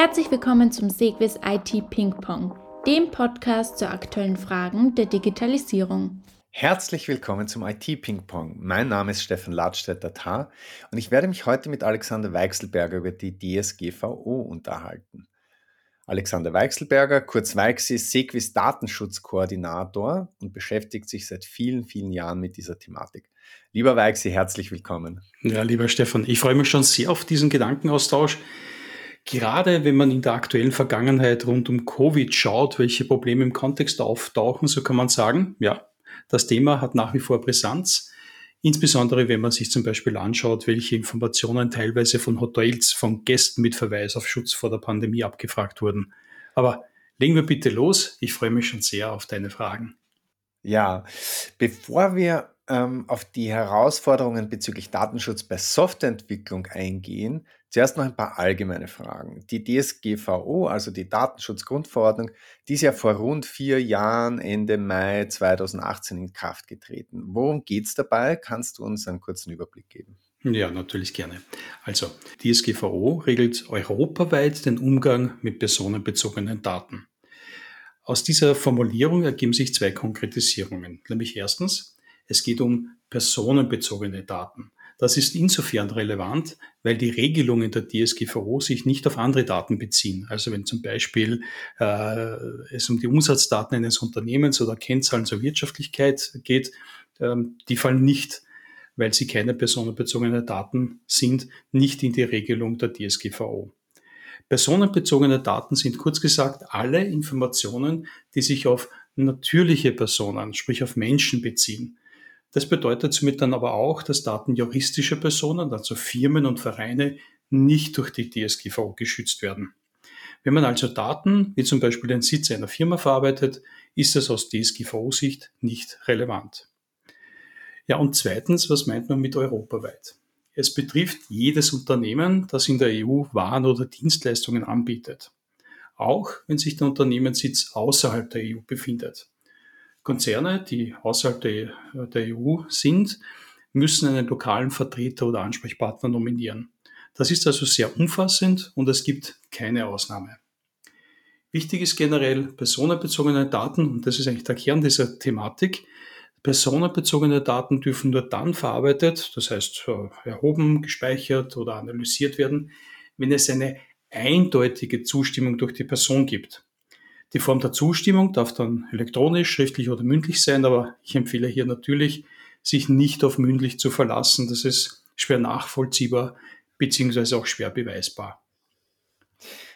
Herzlich willkommen zum Segwis IT Ping Pong, dem Podcast zu aktuellen Fragen der Digitalisierung. Herzlich willkommen zum IT Ping Pong. Mein Name ist Stefan Ladstätter-Tar und ich werde mich heute mit Alexander Weichselberger über die DSGVO unterhalten. Alexander Weichselberger, kurz Weixi, ist Sequis Datenschutzkoordinator und beschäftigt sich seit vielen, vielen Jahren mit dieser Thematik. Lieber Weixi, herzlich willkommen. Ja, lieber Stefan, ich freue mich schon sehr auf diesen Gedankenaustausch gerade wenn man in der aktuellen Vergangenheit rund um Covid schaut, welche Probleme im Kontext auftauchen, so kann man sagen, ja, das Thema hat nach wie vor Brisanz. Insbesondere wenn man sich zum Beispiel anschaut, welche Informationen teilweise von Hotels, von Gästen mit Verweis auf Schutz vor der Pandemie abgefragt wurden. Aber legen wir bitte los. Ich freue mich schon sehr auf deine Fragen. Ja, bevor wir ähm, auf die Herausforderungen bezüglich Datenschutz bei Softwareentwicklung eingehen, zuerst noch ein paar allgemeine Fragen. Die DSGVO, also die Datenschutzgrundverordnung, die ist ja vor rund vier Jahren, Ende Mai 2018 in Kraft getreten. Worum geht es dabei? Kannst du uns einen kurzen Überblick geben? Ja, natürlich gerne. Also, DSGVO regelt europaweit den Umgang mit personenbezogenen Daten. Aus dieser Formulierung ergeben sich zwei Konkretisierungen. Nämlich erstens, es geht um personenbezogene Daten. Das ist insofern relevant, weil die Regelungen der DSGVO sich nicht auf andere Daten beziehen. Also wenn zum Beispiel äh, es um die Umsatzdaten eines Unternehmens oder Kennzahlen zur Wirtschaftlichkeit geht, ähm, die fallen nicht, weil sie keine personenbezogene Daten sind, nicht in die Regelung der DSGVO. Personenbezogene Daten sind kurz gesagt alle Informationen, die sich auf natürliche Personen, sprich auf Menschen beziehen. Das bedeutet somit dann aber auch, dass Daten juristischer Personen, also Firmen und Vereine, nicht durch die DSGVO geschützt werden. Wenn man also Daten, wie zum Beispiel den Sitz einer Firma verarbeitet, ist das aus DSGVO-Sicht nicht relevant. Ja, und zweitens, was meint man mit europaweit? Es betrifft jedes Unternehmen, das in der EU Waren oder Dienstleistungen anbietet. Auch wenn sich der Unternehmenssitz außerhalb der EU befindet. Konzerne, die außerhalb der, der EU sind, müssen einen lokalen Vertreter oder Ansprechpartner nominieren. Das ist also sehr umfassend und es gibt keine Ausnahme. Wichtig ist generell personenbezogene Daten, und das ist eigentlich der Kern dieser Thematik. Personenbezogene Daten dürfen nur dann verarbeitet, das heißt äh, erhoben, gespeichert oder analysiert werden, wenn es eine eindeutige Zustimmung durch die Person gibt. Die Form der Zustimmung darf dann elektronisch, schriftlich oder mündlich sein, aber ich empfehle hier natürlich, sich nicht auf mündlich zu verlassen. Das ist schwer nachvollziehbar beziehungsweise auch schwer beweisbar.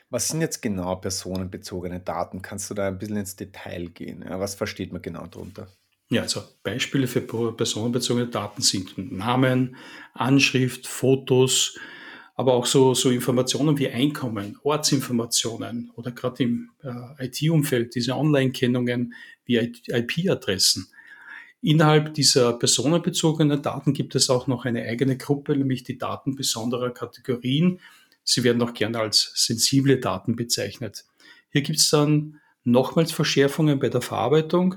Was sind jetzt genau personenbezogene Daten? Kannst du da ein bisschen ins Detail gehen? Was versteht man genau darunter? Ja, also Beispiele für personenbezogene Daten sind Namen, Anschrift, Fotos, aber auch so, so Informationen wie Einkommen, Ortsinformationen oder gerade im äh, IT-Umfeld diese Online-Kennungen wie IP-Adressen. Innerhalb dieser personenbezogenen Daten gibt es auch noch eine eigene Gruppe, nämlich die Daten besonderer Kategorien. Sie werden auch gerne als sensible Daten bezeichnet. Hier gibt es dann nochmals Verschärfungen bei der Verarbeitung.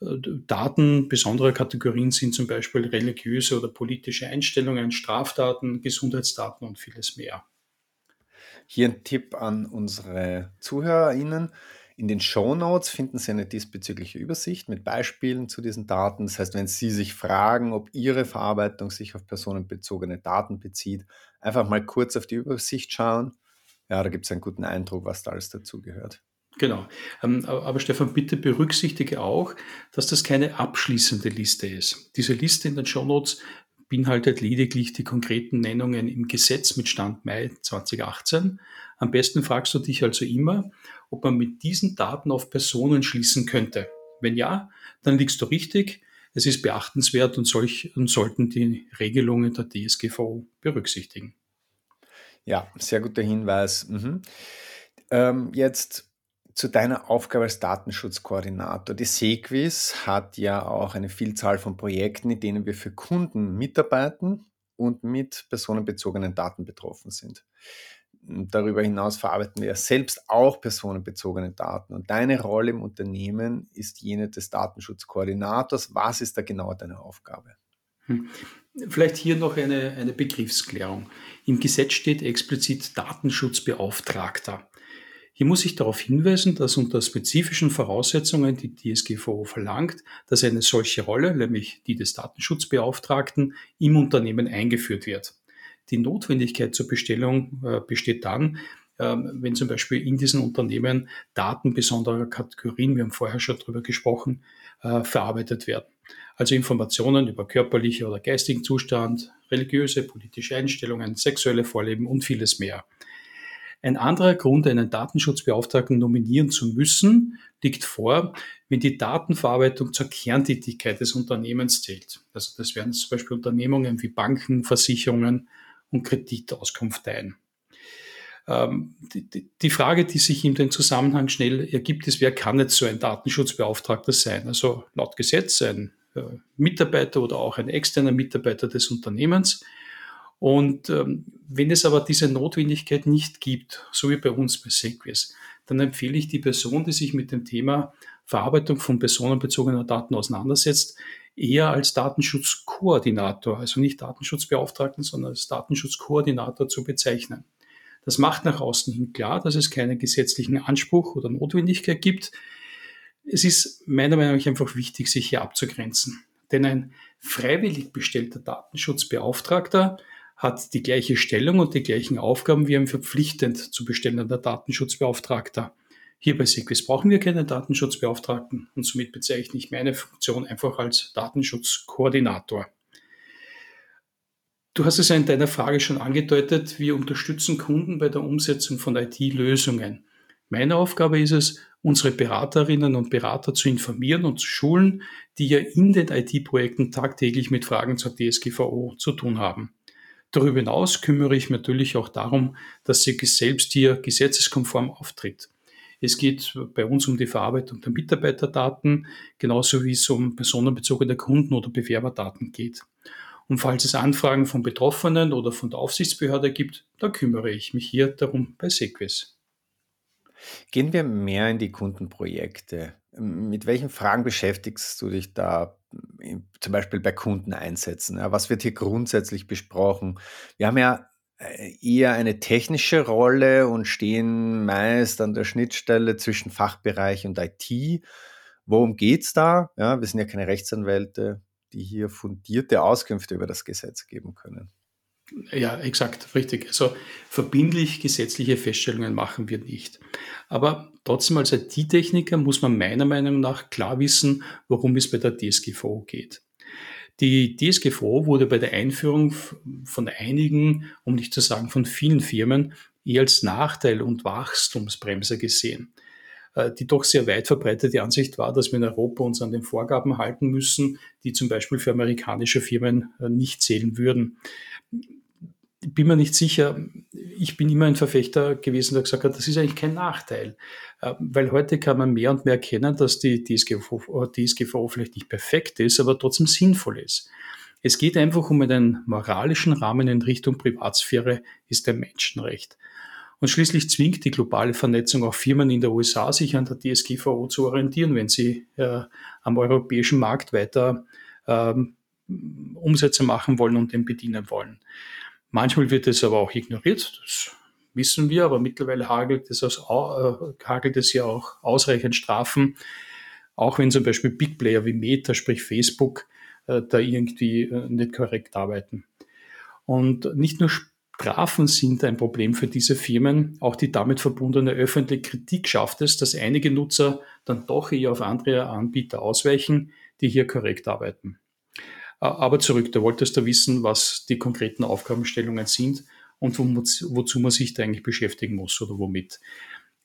Daten besonderer Kategorien sind zum Beispiel religiöse oder politische Einstellungen, Strafdaten, Gesundheitsdaten und vieles mehr. Hier ein Tipp an unsere ZuhörerInnen. In den Show Notes finden Sie eine diesbezügliche Übersicht mit Beispielen zu diesen Daten. Das heißt, wenn Sie sich fragen, ob Ihre Verarbeitung sich auf personenbezogene Daten bezieht, einfach mal kurz auf die Übersicht schauen. Ja, da gibt es einen guten Eindruck, was da alles dazugehört. Genau. Ähm, aber Stefan, bitte berücksichtige auch, dass das keine abschließende Liste ist. Diese Liste in den Shownotes beinhaltet lediglich die konkreten Nennungen im Gesetz mit Stand Mai 2018. Am besten fragst du dich also immer, ob man mit diesen Daten auf Personen schließen könnte. Wenn ja, dann liegst du richtig. Es ist beachtenswert und, solch, und sollten die Regelungen der DSGVO berücksichtigen. Ja, sehr guter Hinweis. Mhm. Ähm, jetzt zu deiner Aufgabe als Datenschutzkoordinator. Die Sequis hat ja auch eine Vielzahl von Projekten, in denen wir für Kunden mitarbeiten und mit personenbezogenen Daten betroffen sind. Darüber hinaus verarbeiten wir selbst auch personenbezogene Daten. Und deine Rolle im Unternehmen ist jene des Datenschutzkoordinators. Was ist da genau deine Aufgabe? Hm. Vielleicht hier noch eine, eine Begriffsklärung. Im Gesetz steht explizit Datenschutzbeauftragter. Hier muss ich darauf hinweisen, dass unter spezifischen Voraussetzungen die DSGVO verlangt, dass eine solche Rolle, nämlich die des Datenschutzbeauftragten, im Unternehmen eingeführt wird. Die Notwendigkeit zur Bestellung äh, besteht dann, ähm, wenn zum Beispiel in diesen Unternehmen Daten besonderer Kategorien, wir haben vorher schon darüber gesprochen, äh, verarbeitet werden. Also Informationen über körperliche oder geistigen Zustand, religiöse, politische Einstellungen, sexuelle Vorleben und vieles mehr. Ein anderer Grund, einen Datenschutzbeauftragten nominieren zu müssen, liegt vor, wenn die Datenverarbeitung zur Kerntätigkeit des Unternehmens zählt. Also das wären zum Beispiel Unternehmungen wie Banken, Versicherungen und Kreditauskunfteien. Ähm, die, Frage, die sich in dem Zusammenhang schnell ergibt, ist, wer kann jetzt so ein Datenschutzbeauftragter sein? Also laut Gesetz ein äh, Mitarbeiter oder auch ein externer Mitarbeiter des Unternehmens. Und ähm, wenn es aber diese Notwendigkeit nicht gibt, so wie bei uns bei Sequis, dann empfehle ich die Person, die sich mit dem Thema Verarbeitung von personenbezogener Daten auseinandersetzt, eher als Datenschutzkoordinator, also nicht Datenschutzbeauftragten, sondern als Datenschutzkoordinator zu bezeichnen. Das macht nach außen hin klar, dass es keinen gesetzlichen Anspruch oder Notwendigkeit gibt. Es ist meiner Meinung nach einfach wichtig, sich hier abzugrenzen. Denn ein freiwillig bestellter Datenschutzbeauftragter hat die gleiche Stellung und die gleichen Aufgaben wie ein verpflichtend zu bestellender Datenschutzbeauftragter. Hier bei Sequis brauchen wir keine Datenschutzbeauftragten und somit bezeichne ich meine Funktion einfach als Datenschutzkoordinator. Du hast es ja in deiner Frage schon angedeutet, wir unterstützen Kunden bei der Umsetzung von IT-Lösungen. Meine Aufgabe ist es, unsere Beraterinnen und Berater zu informieren und zu schulen, die ja in den IT-Projekten tagtäglich mit Fragen zur DSGVO zu tun haben. Darüber hinaus kümmere ich mich natürlich auch darum, dass sie selbst hier gesetzeskonform auftritt. Es geht bei uns um die Verarbeitung der Mitarbeiterdaten, genauso wie es um personenbezogene Kunden- oder Bewerberdaten geht. Und falls es Anfragen von Betroffenen oder von der Aufsichtsbehörde gibt, dann kümmere ich mich hier darum bei Sequis. Gehen wir mehr in die Kundenprojekte. Mit welchen Fragen beschäftigst du dich da zum Beispiel bei Kundeneinsätzen? Was wird hier grundsätzlich besprochen? Wir haben ja äh, eher eine technische Rolle und stehen meist an der Schnittstelle zwischen Fachbereich und IT. Worum geht es da? Ja, wir sind ja keine Rechtsanwälte die hier fundierte Auskünfte über das Gesetz geben können. Ja, exakt, richtig. Also verbindlich gesetzliche Feststellungen machen wir nicht. Aber trotzdem als IT-Techniker muss man meiner Meinung nach klar wissen, worum es bei der DSGVO geht. Die DSGVO wurde bei der Einführung von einigen, um nicht zu sagen von vielen Firmen, eher als Nachteil und Wachstumsbremse gesehen. Äh, die doch sehr weit verbreitete Ansicht war, dass wir in Europa uns an den Vorgaben halten müssen, die zum Beispiel für amerikanische Firmen äh, nicht zählen würden. Bin mir nicht sicher. Ich bin immer ein Verfechter gewesen, der gesagt hat, das ist eigentlich kein Nachteil. Äh, weil heute kann man mehr und mehr erkennen, dass die DSGVO, DSGVO vielleicht nicht perfekt ist, aber trotzdem sinnvoll ist. Es geht einfach um einen moralischen Rahmen in Richtung Privatsphäre, ist ein Menschenrecht. Und schließlich zwingt die globale Vernetzung auch Firmen in der USA, sich an der DSGVO zu orientieren, wenn sie äh, am europäischen Markt weiter ähm, Umsätze machen wollen und den bedienen wollen. Manchmal wird es aber auch ignoriert, das wissen wir, aber mittlerweile hagelt es, aus, äh, hagelt es ja auch ausreichend Strafen, auch wenn zum Beispiel Big Player wie Meta, sprich Facebook, äh, da irgendwie äh, nicht korrekt arbeiten. Und nicht nur Strafen sind ein Problem für diese Firmen. Auch die damit verbundene öffentliche Kritik schafft es, dass einige Nutzer dann doch eher auf andere Anbieter ausweichen, die hier korrekt arbeiten. Aber zurück, da wolltest du wissen, was die konkreten Aufgabenstellungen sind und wozu man sich da eigentlich beschäftigen muss oder womit.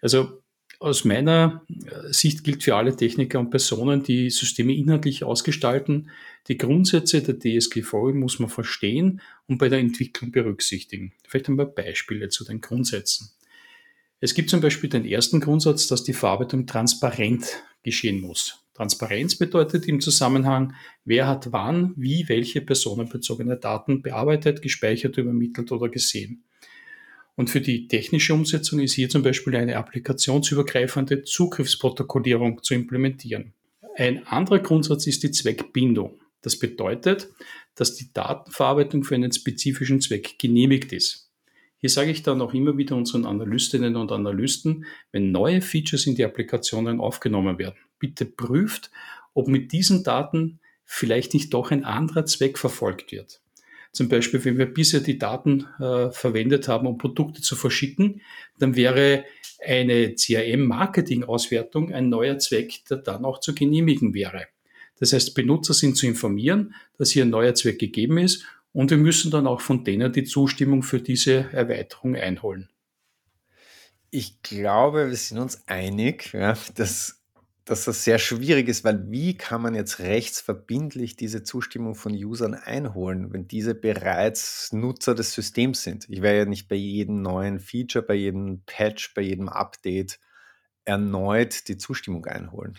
Also aus meiner äh, Sicht gilt für alle Techniker und Personen, die Systeme inhaltlich ausgestalten, die Grundsätze der DSGVO muss man verstehen und bei der Entwicklung berücksichtigen. Vielleicht ein paar Beispiele zu den Grundsätzen. Es gibt zum Beispiel den ersten Grundsatz, dass die Verarbeitung transparent geschehen muss. Transparenz bedeutet im Zusammenhang, wer hat wann, wie, welche personenbezogene Daten bearbeitet, gespeichert, übermittelt oder gesehen. Und für die technische Umsetzung ist hier zum Beispiel eine applikationsübergreifende Zugriffsprotokollierung zu implementieren. Ein anderer Grundsatz ist die Zweckbindung. Das bedeutet, dass die Datenverarbeitung für einen spezifischen Zweck genehmigt ist. Hier sage ich dann auch immer wieder unseren Analystinnen und Analysten, wenn neue Features in die Applikationen aufgenommen werden, bitte prüft, ob mit diesen Daten vielleicht nicht doch ein anderer Zweck verfolgt wird. Zum Beispiel, wenn wir bisher die Daten äh, verwendet haben, um Produkte zu verschicken, dann wäre eine CRM-Marketing-Auswertung ein neuer Zweck, der dann auch zu genehmigen wäre. Das heißt, Benutzer sind zu informieren, dass hier ein neuer Zweck gegeben ist und wir müssen dann auch von denen die Zustimmung für diese Erweiterung einholen. Ich glaube, wir sind uns einig, ja, dass, dass das sehr schwierig ist, weil wie kann man jetzt rechtsverbindlich diese Zustimmung von Usern einholen, wenn diese bereits Nutzer des Systems sind? Ich werde ja nicht bei jedem neuen Feature, bei jedem Patch, bei jedem Update erneut die Zustimmung einholen.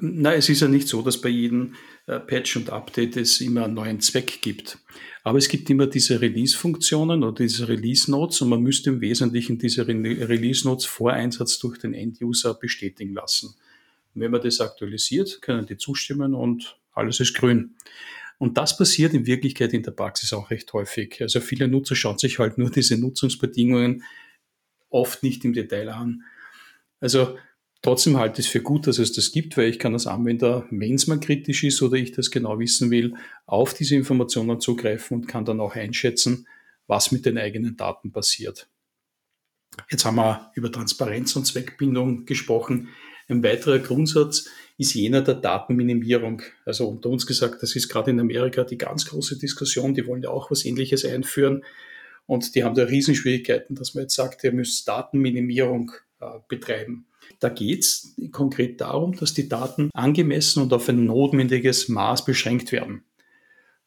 Na, es ist ja nicht so, dass bei jedem äh, Patch und Update es immer einen neuen Zweck gibt. Aber es gibt immer diese Release-Funktionen oder diese Release-Notes und man müsste im Wesentlichen diese Re Release-Notes vor Einsatz durch den End-User bestätigen lassen. Und wenn man das aktualisiert, können die zustimmen und alles ist grün. Und das passiert in Wirklichkeit in der Praxis auch recht häufig. Also viele Nutzer schauen sich halt nur diese Nutzungsbedingungen oft nicht im Detail an. Also Trotzdem halte ich es für gut, dass es das gibt, weil ich kann als Anwender, wenn es mal kritisch ist oder ich das genau wissen will, auf diese Informationen zugreifen und kann dann auch einschätzen, was mit den eigenen Daten passiert. Jetzt haben wir über Transparenz und Zweckbindung gesprochen. Ein weiterer Grundsatz ist jener der Datenminimierung. Also unter uns gesagt, das ist gerade in Amerika die ganz große Diskussion. Die wollen ja auch was Ähnliches einführen. Und die haben da Riesenschwierigkeiten, dass man jetzt sagt, ihr müsst Datenminimierung äh, betreiben. Da geht es konkret darum, dass die Daten angemessen und auf ein notwendiges Maß beschränkt werden.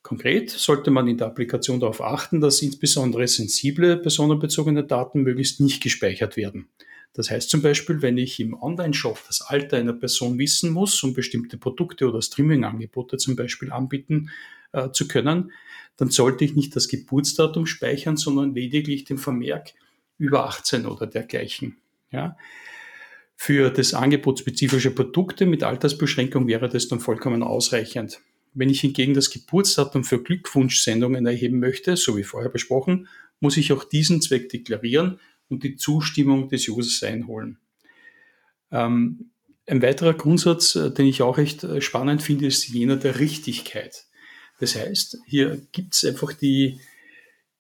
Konkret sollte man in der Applikation darauf achten, dass insbesondere sensible personenbezogene Daten möglichst nicht gespeichert werden. Das heißt zum Beispiel, wenn ich im Online-Shop das Alter einer Person wissen muss, um bestimmte Produkte oder Streaming-Angebote zum Beispiel anbieten äh, zu können, dann sollte ich nicht das Geburtsdatum speichern, sondern lediglich den Vermerk über 18 oder dergleichen. Ja? Für das Angebot spezifischer Produkte mit Altersbeschränkung wäre das dann vollkommen ausreichend. Wenn ich hingegen das Geburtsdatum für Glückwunschsendungen erheben möchte, so wie vorher besprochen, muss ich auch diesen Zweck deklarieren und die Zustimmung des Users einholen. Ähm, ein weiterer Grundsatz, äh, den ich auch recht äh, spannend finde, ist jener der Richtigkeit. Das heißt, hier gibt es einfach die,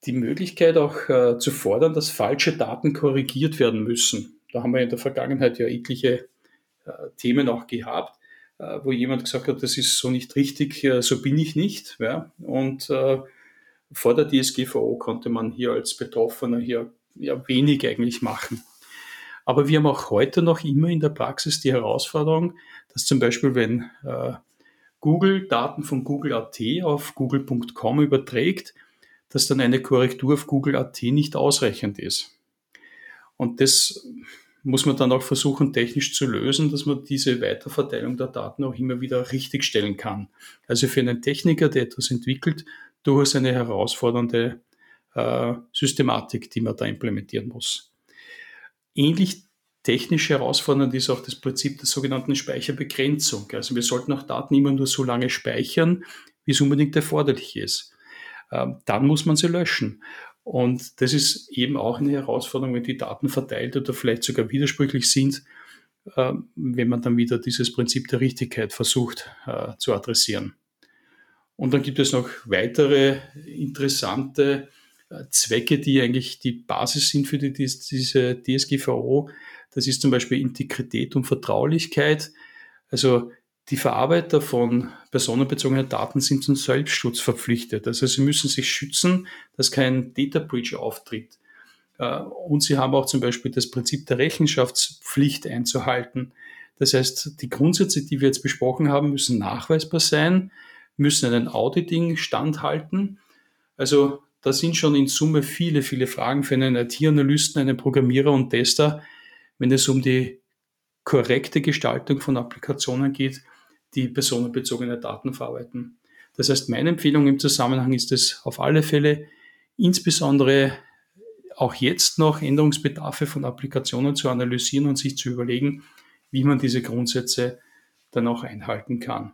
die Möglichkeit auch äh, zu fordern, dass falsche Daten korrigiert werden müssen. Da haben wir in der Vergangenheit ja etliche äh, Themen auch gehabt, äh, wo jemand gesagt hat, das ist so nicht richtig, äh, so bin ich nicht. Ja? Und vor der DSGVO konnte man hier als Betroffener hier ja, wenig eigentlich machen. Aber wir haben auch heute noch immer in der Praxis die Herausforderung, dass zum Beispiel, wenn äh, Google Daten von Google.at auf google.com überträgt, dass dann eine Korrektur auf Google.at nicht ausreichend ist. Und das muss man dann auch versuchen, technisch zu lösen, dass man diese Weiterverteilung der Daten auch immer wieder richtigstellen kann. Also für einen Techniker, der etwas entwickelt, durchaus eine herausfordernde äh, Systematik, die man da implementieren muss. Ähnlich technisch herausfordernd ist auch das Prinzip der sogenannten Speicherbegrenzung. Also wir sollten auch Daten immer nur so lange speichern, wie es unbedingt erforderlich ist. Ähm, dann muss man sie löschen. Und das ist eben auch eine Herausforderung, wenn die Daten verteilt oder vielleicht sogar widersprüchlich sind, äh, wenn man dann wieder dieses Prinzip der Richtigkeit versucht äh, zu adressieren. Und dann gibt es noch weitere interessante Zwecke, die eigentlich die Basis sind für die, diese DSGVO. Das ist zum Beispiel Integrität und Vertraulichkeit. Also die Verarbeiter von personenbezogenen Daten sind zum Selbstschutz verpflichtet. Also sie müssen sich schützen, dass kein Data Breach auftritt. Äh, und sie haben auch zum Beispiel das Prinzip der Rechenschaftspflicht einzuhalten. Das heißt, die Grundsätze, die wir jetzt besprochen haben, müssen nachweisbar sein, müssen einen Auditing standhalten. Also da sind schon in Summe viele, viele Fragen für einen IT-Analysten, einen Programmierer und Tester, wenn es um die korrekte Gestaltung von Applikationen geht, die personenbezogene Daten verarbeiten. Das heißt, meine Empfehlung im Zusammenhang ist es auf alle Fälle, insbesondere auch jetzt noch Änderungsbedarfe von Applikationen zu analysieren und sich zu überlegen, wie man diese Grundsätze dann auch einhalten kann.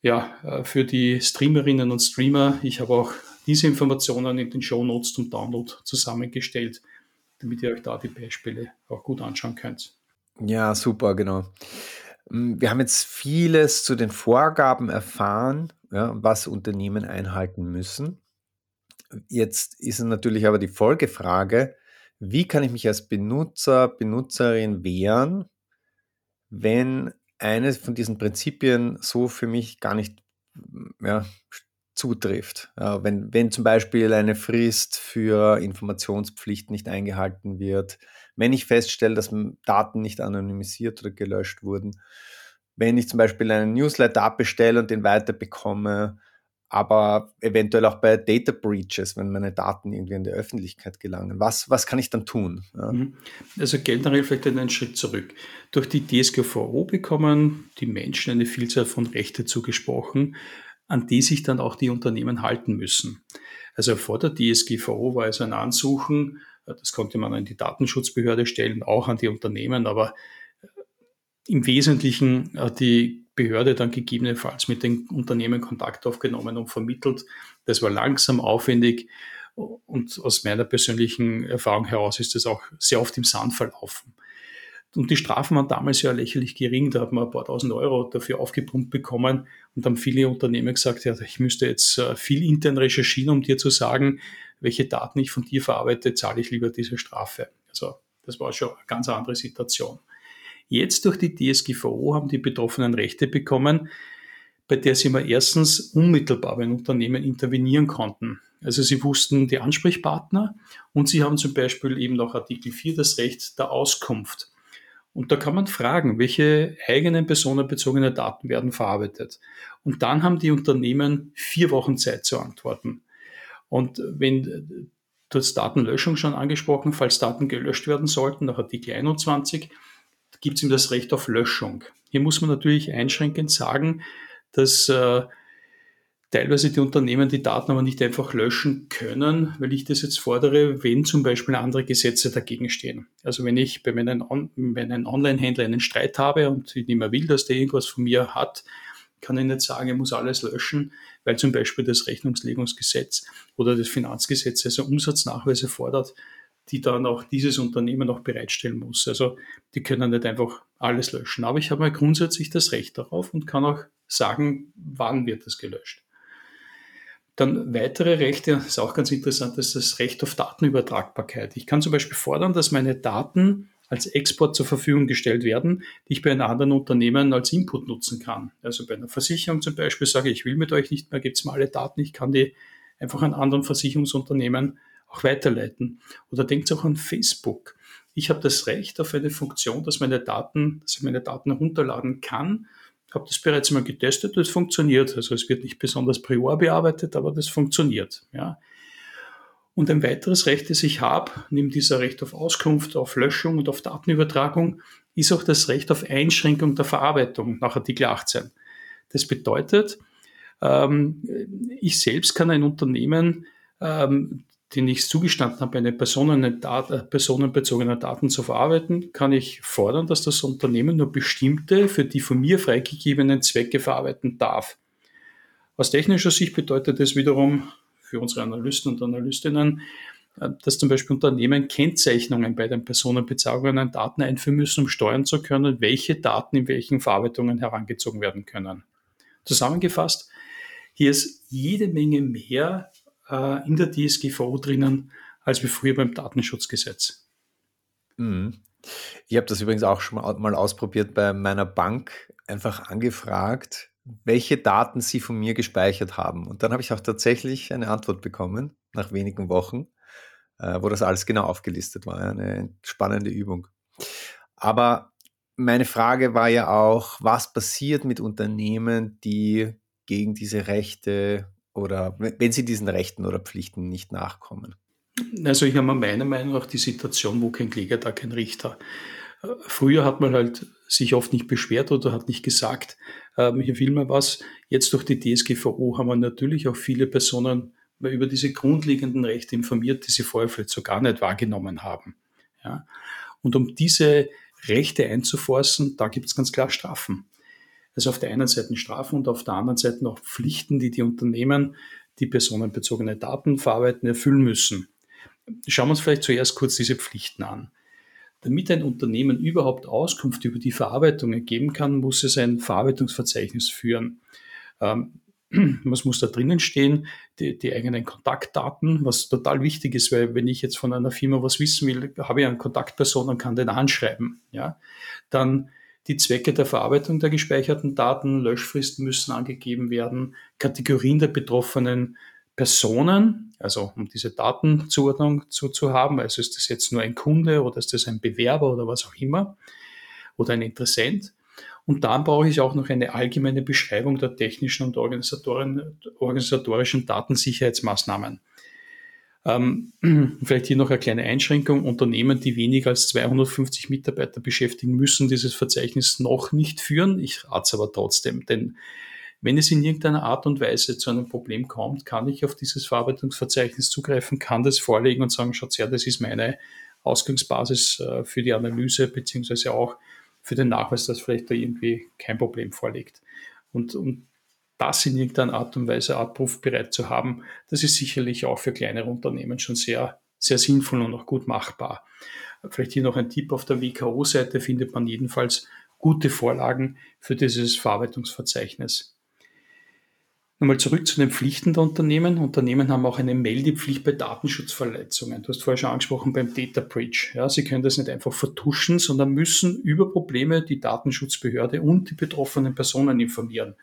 ja, äh, für die Streamerinnen und Streamer, ich habe auch diese Informationen in den Show Notes zum Download zusammengestellt, damit ihr euch da die Beispiele auch gut anschauen könnt. Ja, super, genau. Mm, wir haben jetzt vieles zu den Vorgaben erfahren, ja, was Unternehmen einhalten müssen. Jetzt ist natürlich aber die Folgefrage, wie kann ich mich als Benutzer, Benutzerin wehren, wenn eines von diesen Prinzipien so für mich gar nicht ja, zutrifft. Wenn, wenn zum Beispiel eine Frist für Informationspflicht nicht eingehalten wird, wenn ich feststelle, dass Daten nicht anonymisiert oder gelöscht wurden, wenn ich zum Beispiel einen Newsletter abbestelle und den weiterbekomme, aber eventuell auch bei Data Breaches, wenn meine Daten irgendwie in die Öffentlichkeit gelangen. Was, was kann ich dann tun? Ja. Mhm. Also generell vielleicht einen Schritt zurück. Durch die DSGVO bekommen die Menschen eine Vielzahl von Rechte zugesprochen, an die sich dann auch die Unternehmen halten müssen. Also vor der DSGVO war es ein Ansuchen, das konnte man an die Datenschutzbehörde stellen, auch an die Unternehmen, aber im Wesentlichen hat die Behörde dann gegebenenfalls mit den Unternehmen Kontakt aufgenommen und vermittelt. Das war langsam, aufwendig und aus meiner persönlichen Erfahrung heraus ist das auch sehr oft im Sand verlaufen. Und die Strafen waren damals ja lächerlich gering, da hat man ein paar tausend Euro dafür aufgepumpt bekommen und haben viele Unternehmen gesagt, ja, ich müsste jetzt äh, viel intern recherchieren, um dir zu sagen, welche Daten ich von dir verarbeite, zahle ich lieber diese Strafe. Also das war schon eine ganz andere Situation. Jetzt durch die DSGVO haben die Betroffenen Rechte bekommen, bei der sie mal erstens unmittelbar bei Unternehmen intervenieren konnten. Also sie wussten die Ansprechpartner und sie haben zum Beispiel eben nach Artikel 4 das Recht der Auskunft. Und da kann man fragen, welche eigenen personenbezogenen Daten werden verarbeitet. Und dann haben die Unternehmen vier Wochen Zeit zu antworten. Und wenn du hast Datenlöschung schon angesprochen, falls Daten gelöscht werden sollten, nach Artikel 21, gibt es ihm das Recht auf Löschung. Hier muss man natürlich einschränkend sagen, dass äh, teilweise die Unternehmen die Daten aber nicht einfach löschen können, weil ich das jetzt fordere, wenn zum Beispiel andere Gesetze dagegen stehen. Also wenn ich bei meinem, On meinem Online-Händler einen Streit habe und ich nicht mehr will, dass der irgendwas von mir hat, kann ich nicht sagen, er muss alles löschen, weil zum Beispiel das Rechnungslegungsgesetz oder das Finanzgesetz also Umsatznachweise fordert, die dann auch dieses Unternehmen auch bereitstellen muss. Also die können nicht einfach alles löschen. Aber ich habe mal grundsätzlich das Recht darauf und kann auch sagen, wann wird das gelöscht. Dann weitere Rechte, ist auch ganz interessant, ist das Recht auf Datenübertragbarkeit. Ich kann zum Beispiel fordern, dass meine Daten als Export zur Verfügung gestellt werden, die ich bei einem anderen Unternehmen als Input nutzen kann. Also bei einer Versicherung zum Beispiel sage ich, ich will mit euch nicht mehr, gibt es mal alle Daten, ich kann die einfach an anderen Versicherungsunternehmen auch weiterleiten. Oder denkt auch an Facebook. Ich habe das Recht auf eine Funktion, dass meine Daten, dass ich meine Daten herunterladen kann. Ich habe das bereits mal getestet, das funktioniert. Also es wird nicht besonders prior bearbeitet, aber das funktioniert. Ja. Und ein weiteres Recht, das ich habe, neben dieser Recht auf Auskunft, auf Löschung und auf Datenübertragung, ist auch das Recht auf Einschränkung der Verarbeitung nach Artikel 18. Das bedeutet, ähm, ich selbst kann ein Unternehmen ähm, den ich zugestanden habe, eine äh, personenbezogene Daten zu verarbeiten, kann ich fordern, dass das Unternehmen nur bestimmte, für die von mir freigegebenen Zwecke verarbeiten darf. Aus technischer Sicht bedeutet das wiederum für unsere Analysten und Analystinnen, äh, dass zum Beispiel Unternehmen Kennzeichnungen bei den personenbezogenen Daten einführen müssen, um steuern zu können, welche Daten in welchen Verarbeitungen herangezogen werden können. Zusammengefasst, hier ist jede Menge mehr äh, in der DSGVO drinnen als wie früher beim Datenschutzgesetz. Mhm. Ich habe das übrigens auch schon mal ausprobiert bei meiner Bank, einfach angefragt, welche Daten sie von mir gespeichert haben. Und dann habe ich auch tatsächlich eine Antwort bekommen, nach wenigen Wochen, äh, wo das alles genau aufgelistet war. Eine spannende Übung. Aber meine Frage war ja auch, was passiert mit Unternehmen, die gegen diese Rechte oder wenn sie diesen Rechten oder Pflichten nicht nachkommen? Also ich habe meiner Meinung nach die Situation, wo kein Kläger, da kein Richter. Äh, früher hat man halt sich oft nicht beschwert oder hat nicht gesagt, äh, hier will man was. Jetzt durch die DSGVO haben wir natürlich auch viele Personen über diese grundlegenden Rechte informiert, die sie vorher vielleicht so gar nicht wahrgenommen haben. Ja? Und um diese Rechte einzuforcen, da gibt es ganz klar Strafen. Also auf der einen Seite Strafen und auf der anderen Seite auch Pflichten, die die Unternehmen, die personenbezogene Daten verarbeiten, erfüllen müssen. Schauen wir uns vielleicht zuerst kurz diese Pflichten an. Damit ein Unternehmen überhaupt Auskunft über die Verarbeitung geben kann, muss es ein Verarbeitungsverzeichnis führen. Ähm, was muss da drinnen stehen? Die, die, eigenen Kontaktdaten, was total wichtig ist, weil wenn ich jetzt von einer Firma was wissen will, habe ich eine Kontaktperson und kann den anschreiben. Ja? Dann die Zwecke der Verarbeitung der gespeicherten Daten, Löschfristen müssen angegeben werden, Kategorien der betroffenen Personen, also um diese Datenzuordnung zu, zu haben, also ist das jetzt nur ein Kunde oder ist das ein Bewerber oder was auch immer oder ein Interessent. Und dann brauche ich auch noch eine allgemeine Beschreibung der technischen und organisatorischen Datensicherheitsmaßnahmen. Ähm, vielleicht hier noch eine kleine Einschränkung. Unternehmen, die weniger als 250 Mitarbeiter beschäftigen, müssen dieses Verzeichnis noch nicht führen. Ich rate es aber trotzdem, denn wenn es in irgendeiner Art und Weise zu einem Problem kommt, kann ich auf dieses Verarbeitungsverzeichnis zugreifen, kann das vorlegen und sagen, schaut her, das ist meine Ausgangsbasis äh, für die Analyse beziehungsweise auch für den Nachweis, dass vielleicht da irgendwie kein Problem vorliegt. Und, und das in irgendeiner Art und Weise abrufbereit zu haben, das ist sicherlich auch für kleinere Unternehmen schon sehr, sehr sinnvoll und auch gut machbar. Vielleicht hier noch ein Tipp auf der WKO-Seite findet man jedenfalls gute Vorlagen für dieses Verarbeitungsverzeichnis. Nochmal zurück zu den Pflichten der Unternehmen. Unternehmen haben auch eine Meldepflicht bei Datenschutzverletzungen. Du hast vorher schon angesprochen beim Data Breach. Ja, sie können das nicht einfach vertuschen, sondern müssen über Probleme die Datenschutzbehörde und die betroffenen Personen informieren.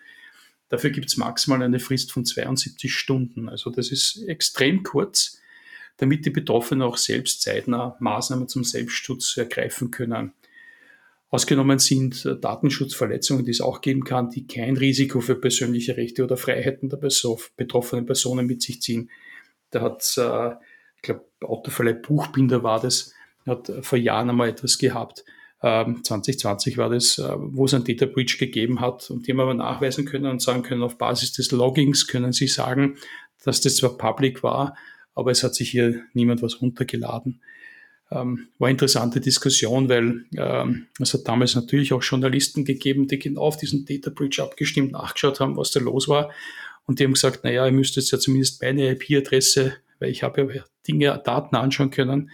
Dafür gibt es maximal eine Frist von 72 Stunden. Also das ist extrem kurz, damit die Betroffenen auch selbst zeitnah Maßnahmen zum Selbstschutz ergreifen können. Ausgenommen sind Datenschutzverletzungen, die es auch geben kann, die kein Risiko für persönliche Rechte oder Freiheiten der betroffenen Personen mit sich ziehen. Da hat, äh, ich glaube, Autoverleih Buchbinder war das, hat vor Jahren einmal etwas gehabt, 2020 ähm, war das, äh, wo es ein Data Breach gegeben hat und die haben aber nachweisen können und sagen können, auf Basis des Loggings können sie sagen, dass das zwar public war, aber es hat sich hier niemand was runtergeladen. Ähm, war interessante Diskussion, weil ähm, es hat damals natürlich auch Journalisten gegeben, die genau auf diesen Data Breach abgestimmt nachgeschaut haben, was da los war. Und die haben gesagt, naja, ihr müsst jetzt ja zumindest meine IP-Adresse, weil ich habe ja Dinge, Daten anschauen können,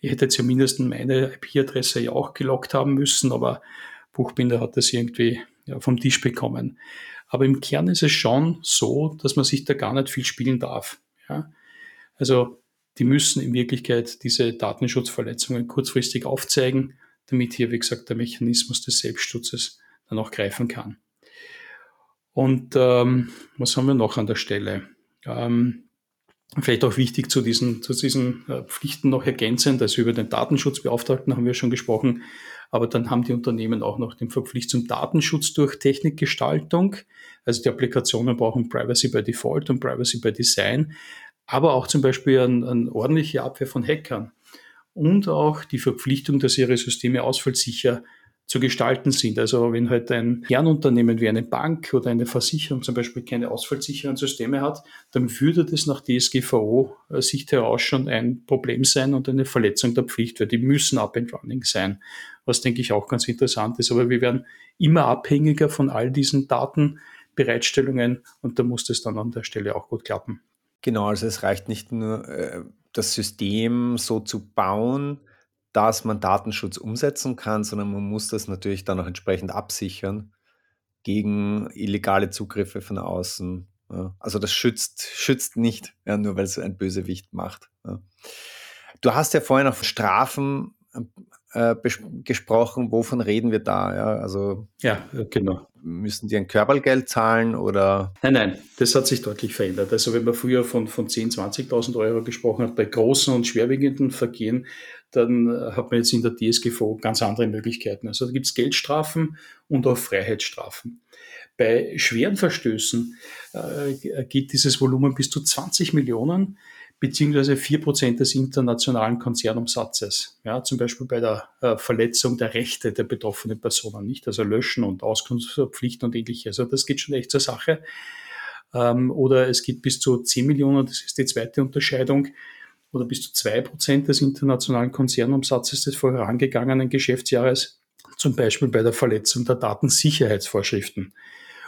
ich hätte mindestens meine IP-Adresse ja auch gelockt haben müssen, aber Buchbinder hat das irgendwie ja, vom Tisch bekommen. Aber im Kern ist es schon so, dass man sich da gar nicht viel spielen darf. Ja? Also die müssen in Wirklichkeit diese Datenschutzverletzungen kurzfristig aufzeigen, damit hier, wie gesagt, der Mechanismus des Selbstschutzes dann auch greifen kann. Und ähm, was haben wir noch an der Stelle? Ähm, Vielleicht auch wichtig zu diesen, zu diesen äh, Pflichten noch ergänzend, also über den Datenschutzbeauftragten haben wir schon gesprochen, aber dann haben die Unternehmen auch noch den Verpflichtung zum Datenschutz durch Technikgestaltung. Also die Applikationen brauchen Privacy by Default und Privacy by Design, aber auch zum Beispiel eine ein ordentliche Abwehr von Hackern und auch die Verpflichtung, dass ihre Systeme ausfallsicher zu gestalten sind. Also wenn halt ein Kernunternehmen wie eine Bank oder eine Versicherung zum Beispiel keine ausfallsicheren Systeme hat, dann würde das nach DSGVO-Sicht heraus schon ein Problem sein und eine Verletzung der Pflicht, weil die müssen up and running sein, was denke ich auch ganz interessant ist. Aber wir werden immer abhängiger von all diesen Datenbereitstellungen und da muss das dann an der Stelle auch gut klappen. Genau, also es reicht nicht nur, äh, das System so zu bauen, dass man Datenschutz umsetzen kann, sondern man muss das natürlich dann auch entsprechend absichern gegen illegale Zugriffe von außen. Ja. Also das schützt, schützt nicht, ja, nur weil es ein Bösewicht macht. Ja. Du hast ja vorhin auch Strafen äh, gesprochen. Wovon reden wir da? Ja, also ja, genau. Müssen die ein Körpergeld zahlen oder? Nein, nein, das hat sich deutlich verändert. Also wenn man früher von, von 10.000, 20.000 Euro gesprochen hat, bei großen und schwerwiegenden Vergehen, dann äh, hat man jetzt in der DSGVO ganz andere Möglichkeiten. Also da gibt es Geldstrafen und auch Freiheitsstrafen. Bei schweren Verstößen äh, geht dieses Volumen bis zu 20 Millionen beziehungsweise vier Prozent des internationalen Konzernumsatzes. Ja, zum Beispiel bei der äh, Verletzung der Rechte der betroffenen Personen, nicht? Also Löschen und Auskunftspflichten und ähnliches. Also das geht schon echt zur Sache. Ähm, oder es geht bis zu 10 Millionen, das ist die zweite Unterscheidung, oder bis zu zwei Prozent des internationalen Konzernumsatzes des vorangegangenen Geschäftsjahres. zum Beispiel bei der Verletzung der Datensicherheitsvorschriften.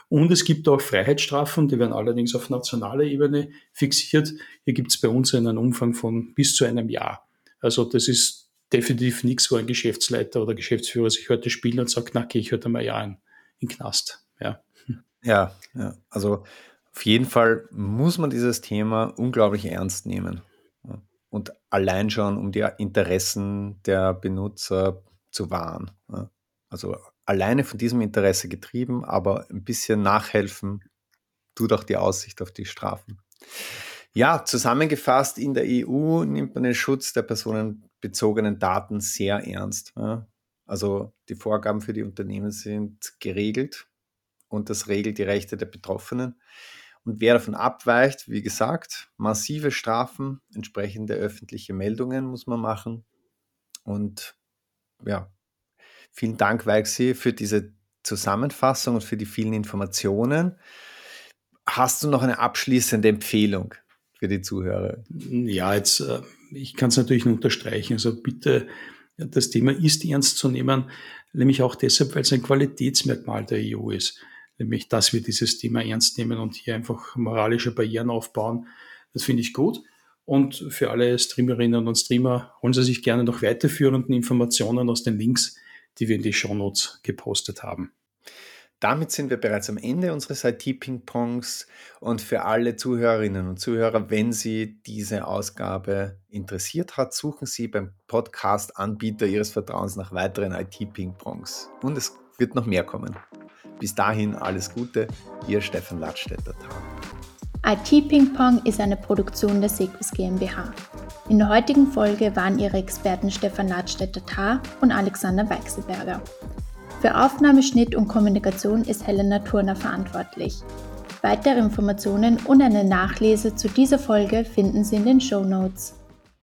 Und es gibt auch Freiheitsstrafen, die werden allerdings auf nationaler Ebene fixiert. Hier gibt es bei uns einen Umfang von bis zu einem Jahr. Also das ist definitiv nichts, wo ein Geschäftsleiter oder Geschäftsführer sich heute spielt und sagt, na, gehe ich heute mal ja in, in Knast. Ja. ja, ja, also auf jeden Fall muss man dieses Thema unglaublich ernst nehmen. Und allein schon, um die Interessen der Benutzer zu wahren. Also alleine von diesem Interesse getrieben, aber ein bisschen nachhelfen tut auch die Aussicht auf die Strafen. Ja, zusammengefasst, in der EU nimmt man den Schutz der personenbezogenen Daten sehr ernst. Also die Vorgaben für die Unternehmen sind geregelt und das regelt die Rechte der Betroffenen. Und wer davon abweicht, wie gesagt, massive Strafen, entsprechende öffentliche Meldungen muss man machen. Und ja, vielen Dank, Weichsi, für diese Zusammenfassung und für die vielen Informationen. Hast du noch eine abschließende Empfehlung für die Zuhörer? Ja, jetzt, äh, ich kann es natürlich nur unterstreichen. Also bitte, das Thema ist ernst zu nehmen, nämlich auch deshalb, weil es ein Qualitätsmerkmal der EU ist nämlich dass wir dieses Thema ernst nehmen und hier einfach moralische Barrieren aufbauen. Das finde ich gut. Und für alle Streamerinnen und Streamer holen Sie sich gerne noch weiterführenden Informationen aus den Links, die wir in die Shownotes gepostet haben. Damit sind wir bereits am Ende unseres IT-Ping-Pongs und für alle Zuhörerinnen und Zuhörer, wenn Sie diese Ausgabe interessiert hat, suchen Sie beim Podcast-Anbieter Ihres Vertrauens nach weiteren IT-Ping-Pongs. Und es wird noch mehr kommen. Bis dahin alles Gute, Ihr Stefan Ladstätter. IT Ping Pong ist eine Produktion der Sequis GmbH. In der heutigen Folge waren ihre Experten Stefan Ladstätter-Tar und Alexander Weichselberger. Für Aufnahme, Schnitt und Kommunikation ist Helena Turner verantwortlich. Weitere Informationen und eine Nachlese zu dieser Folge finden Sie in den Show Notes.